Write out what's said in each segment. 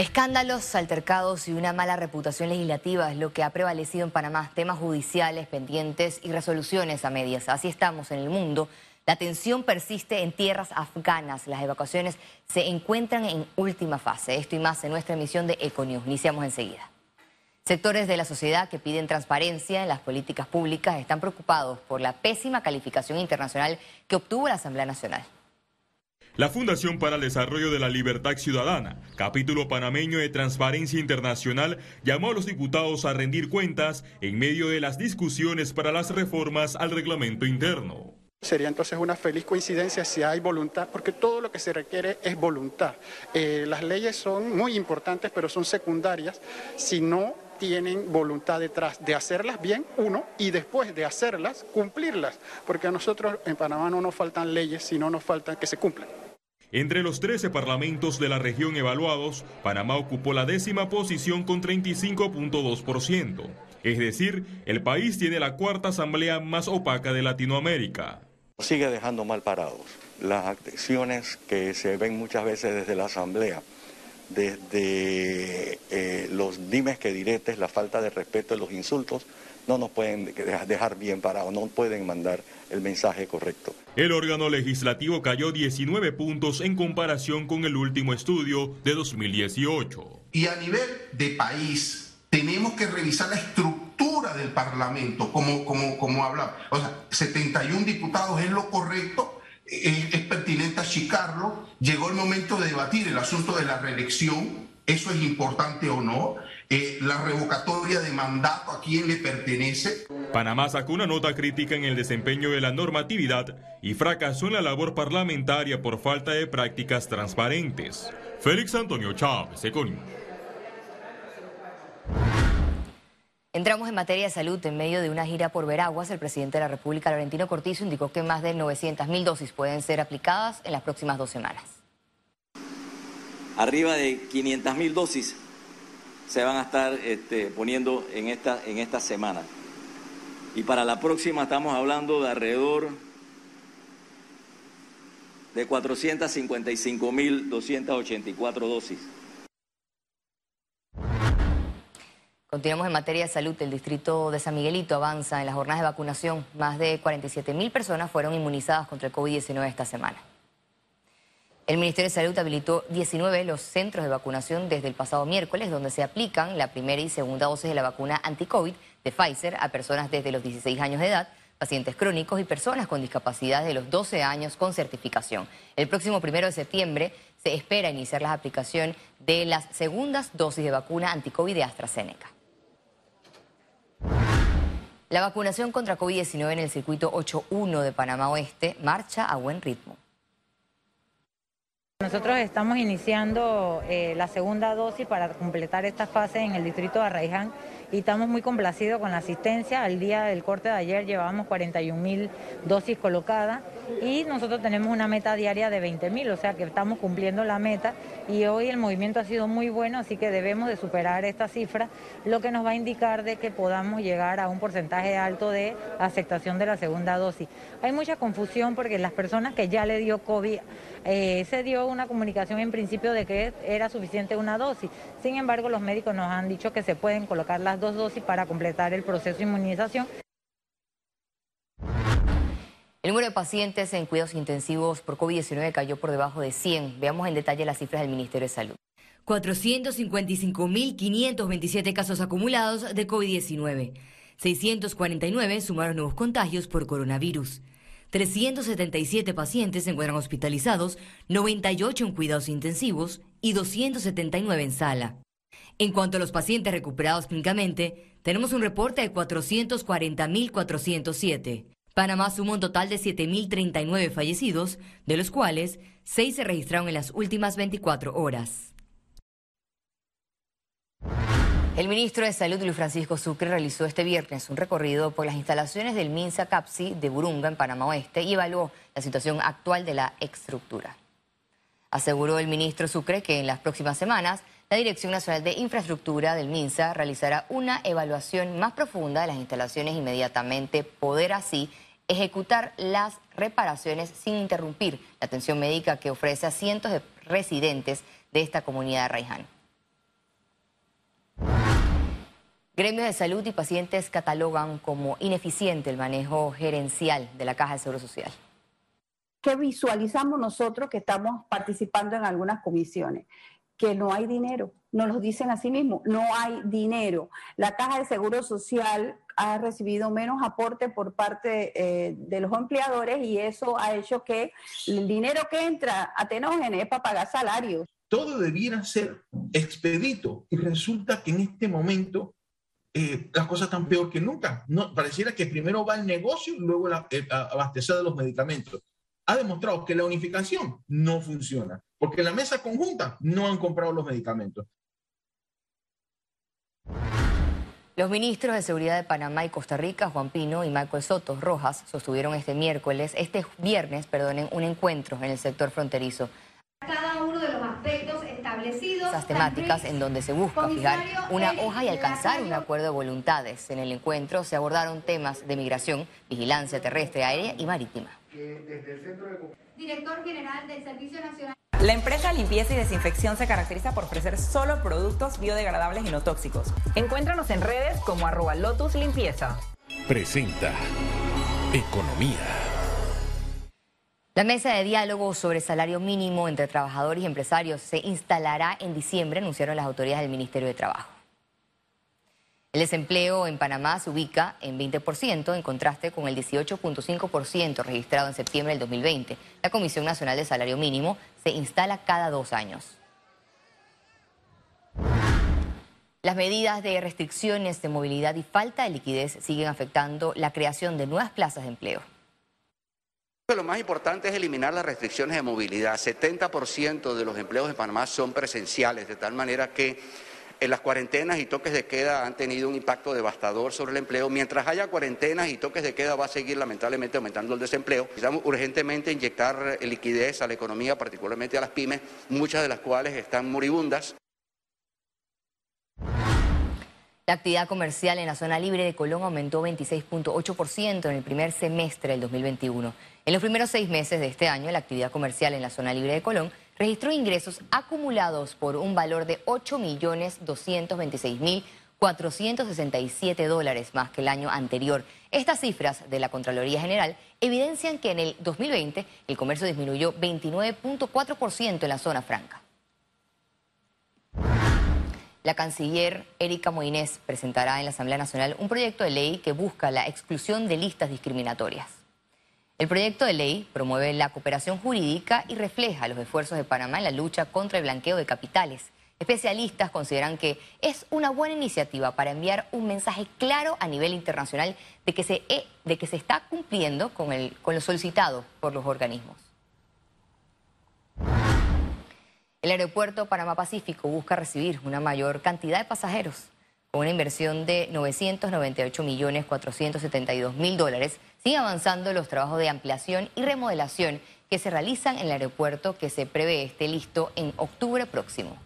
Escándalos, altercados y una mala reputación legislativa es lo que ha prevalecido en Panamá. Temas judiciales pendientes y resoluciones a medias. Así estamos en el mundo. La tensión persiste en tierras afganas. Las evacuaciones se encuentran en última fase. Esto y más en nuestra emisión de Econews. Iniciamos enseguida. Sectores de la sociedad que piden transparencia en las políticas públicas están preocupados por la pésima calificación internacional que obtuvo la Asamblea Nacional. La Fundación para el Desarrollo de la Libertad Ciudadana, capítulo panameño de Transparencia Internacional, llamó a los diputados a rendir cuentas en medio de las discusiones para las reformas al reglamento interno. Sería entonces una feliz coincidencia si hay voluntad, porque todo lo que se requiere es voluntad. Eh, las leyes son muy importantes, pero son secundarias si no tienen voluntad detrás de hacerlas bien, uno, y después de hacerlas, cumplirlas, porque a nosotros en Panamá no nos faltan leyes, sino nos faltan que se cumplan. Entre los 13 parlamentos de la región evaluados, Panamá ocupó la décima posición con 35.2%. Es decir, el país tiene la cuarta asamblea más opaca de Latinoamérica. Sigue dejando mal parados las acciones que se ven muchas veces desde la asamblea, desde eh, los dimes que diretes, la falta de respeto, los insultos, no nos pueden dejar bien parados, no pueden mandar el mensaje correcto. El órgano legislativo cayó 19 puntos en comparación con el último estudio de 2018. Y a nivel de país, tenemos que revisar la estructura del Parlamento, como, como, como habla. O sea, 71 diputados es lo correcto, es, es pertinente achicarlo. Llegó el momento de debatir el asunto de la reelección, eso es importante o no. Eh, la revocatoria de mandato a quién le pertenece. Panamá sacó una nota crítica en el desempeño de la normatividad y fracasó en la labor parlamentaria por falta de prácticas transparentes. Félix Antonio Chávez, Econius. Entramos en materia de salud. En medio de una gira por Veraguas, el presidente de la República, Laurentino Cortizo, indicó que más de 900.000 dosis pueden ser aplicadas en las próximas dos semanas. Arriba de 500.000 dosis se van a estar este, poniendo en esta, en esta semana. Y para la próxima estamos hablando de alrededor de 455.284 dosis. Continuamos en materia de salud. El distrito de San Miguelito avanza en las jornadas de vacunación. Más de 47.000 personas fueron inmunizadas contra el COVID-19 esta semana. El Ministerio de Salud habilitó 19 los centros de vacunación desde el pasado miércoles, donde se aplican la primera y segunda dosis de la vacuna anti-COVID de Pfizer a personas desde los 16 años de edad, pacientes crónicos y personas con discapacidad de los 12 años con certificación. El próximo primero de septiembre se espera iniciar la aplicación de las segundas dosis de vacuna anti-COVID de AstraZeneca. La vacunación contra COVID-19 en el circuito 8.1 de Panamá Oeste marcha a buen ritmo. Nosotros estamos iniciando eh, la segunda dosis para completar esta fase en el distrito de Arraiján y estamos muy complacidos con la asistencia. Al día del corte de ayer llevábamos 41 mil dosis colocadas y nosotros tenemos una meta diaria de 20 mil, o sea que estamos cumpliendo la meta y hoy el movimiento ha sido muy bueno, así que debemos de superar esta cifra, lo que nos va a indicar de que podamos llegar a un porcentaje alto de aceptación de la segunda dosis. Hay mucha confusión porque las personas que ya le dio COVID eh, se dio una comunicación en principio de que era suficiente una dosis. Sin embargo, los médicos nos han dicho que se pueden colocar las dos dosis para completar el proceso de inmunización. El número de pacientes en cuidados intensivos por COVID-19 cayó por debajo de 100. Veamos en detalle las cifras del Ministerio de Salud. 455.527 casos acumulados de COVID-19. 649 sumaron nuevos contagios por coronavirus. 377 pacientes se encuentran hospitalizados, 98 en cuidados intensivos y 279 en sala. En cuanto a los pacientes recuperados clínicamente, tenemos un reporte de 440.407. Panamá suma un total de 7.039 fallecidos, de los cuales 6 se registraron en las últimas 24 horas. El ministro de Salud, Luis Francisco Sucre, realizó este viernes un recorrido por las instalaciones del MINSA CAPSI de Burunga, en Panamá Oeste, y evaluó la situación actual de la estructura. Aseguró el ministro Sucre que en las próximas semanas la Dirección Nacional de Infraestructura del MINSA realizará una evaluación más profunda de las instalaciones inmediatamente poder así ejecutar las reparaciones sin interrumpir la atención médica que ofrece a cientos de residentes de esta comunidad de Raiján. Gremios de salud y pacientes catalogan como ineficiente el manejo gerencial de la Caja de Seguro Social. ¿Qué visualizamos nosotros que estamos participando en algunas comisiones? Que no hay dinero, nos lo dicen así mismo, no hay dinero. La Caja de Seguro Social ha recibido menos aporte por parte eh, de los empleadores y eso ha hecho que el dinero que entra a Tenógenes es para pagar salarios. Todo debiera ser expedito y resulta que en este momento eh, las cosas están peor que nunca. No, pareciera que primero va el negocio y luego la, abastecer de los medicamentos. Ha demostrado que la unificación no funciona, porque en la mesa conjunta no han comprado los medicamentos. Los ministros de Seguridad de Panamá y Costa Rica, Juan Pino y Michael Soto Rojas, sostuvieron este miércoles, este viernes, perdonen, un encuentro en el sector fronterizo. Cada uno de los aspectos establecidos. Esas temáticas en donde se busca fijar una hoja y alcanzar un acuerdo de voluntades. En el encuentro se abordaron temas de migración, vigilancia terrestre, aérea y marítima. Director General del Servicio Nacional. La empresa Limpieza y Desinfección se caracteriza por ofrecer solo productos biodegradables y no tóxicos. Encuéntranos en redes como arroba Lotus Limpieza. Presenta Economía. La mesa de diálogo sobre salario mínimo entre trabajadores y empresarios se instalará en diciembre, anunciaron las autoridades del Ministerio de Trabajo. El desempleo en Panamá se ubica en 20%, en contraste con el 18.5% registrado en septiembre del 2020. La Comisión Nacional de Salario Mínimo se instala cada dos años. Las medidas de restricciones de movilidad y falta de liquidez siguen afectando la creación de nuevas plazas de empleo. Lo más importante es eliminar las restricciones de movilidad. 70% de los empleos en Panamá son presenciales, de tal manera que en las cuarentenas y toques de queda han tenido un impacto devastador sobre el empleo. Mientras haya cuarentenas y toques de queda va a seguir lamentablemente aumentando el desempleo. Necesitamos urgentemente inyectar liquidez a la economía, particularmente a las pymes, muchas de las cuales están moribundas. La actividad comercial en la zona libre de Colón aumentó 26.8% en el primer semestre del 2021. En los primeros seis meses de este año, la actividad comercial en la zona libre de Colón registró ingresos acumulados por un valor de 8.226.467 dólares más que el año anterior. Estas cifras de la Contraloría General evidencian que en el 2020 el comercio disminuyó 29.4% en la zona franca. La canciller Erika Moines presentará en la Asamblea Nacional un proyecto de ley que busca la exclusión de listas discriminatorias. El proyecto de ley promueve la cooperación jurídica y refleja los esfuerzos de Panamá en la lucha contra el blanqueo de capitales. Especialistas consideran que es una buena iniciativa para enviar un mensaje claro a nivel internacional de que se, eh, de que se está cumpliendo con, el, con lo solicitado por los organismos. El aeropuerto Panamá Pacífico busca recibir una mayor cantidad de pasajeros. Con una inversión de 998 millones 472 mil dólares, sigue avanzando los trabajos de ampliación y remodelación que se realizan en el aeropuerto que se prevé esté listo en octubre próximo.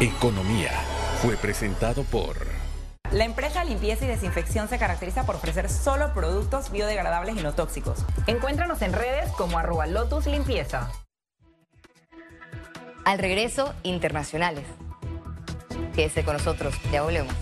Economía fue presentado por... La empresa Limpieza y Desinfección se caracteriza por ofrecer solo productos biodegradables y no tóxicos. Encuéntranos en redes como arroba Lotus Limpieza. Al regreso, internacionales. Quédese con nosotros, ya volvemos.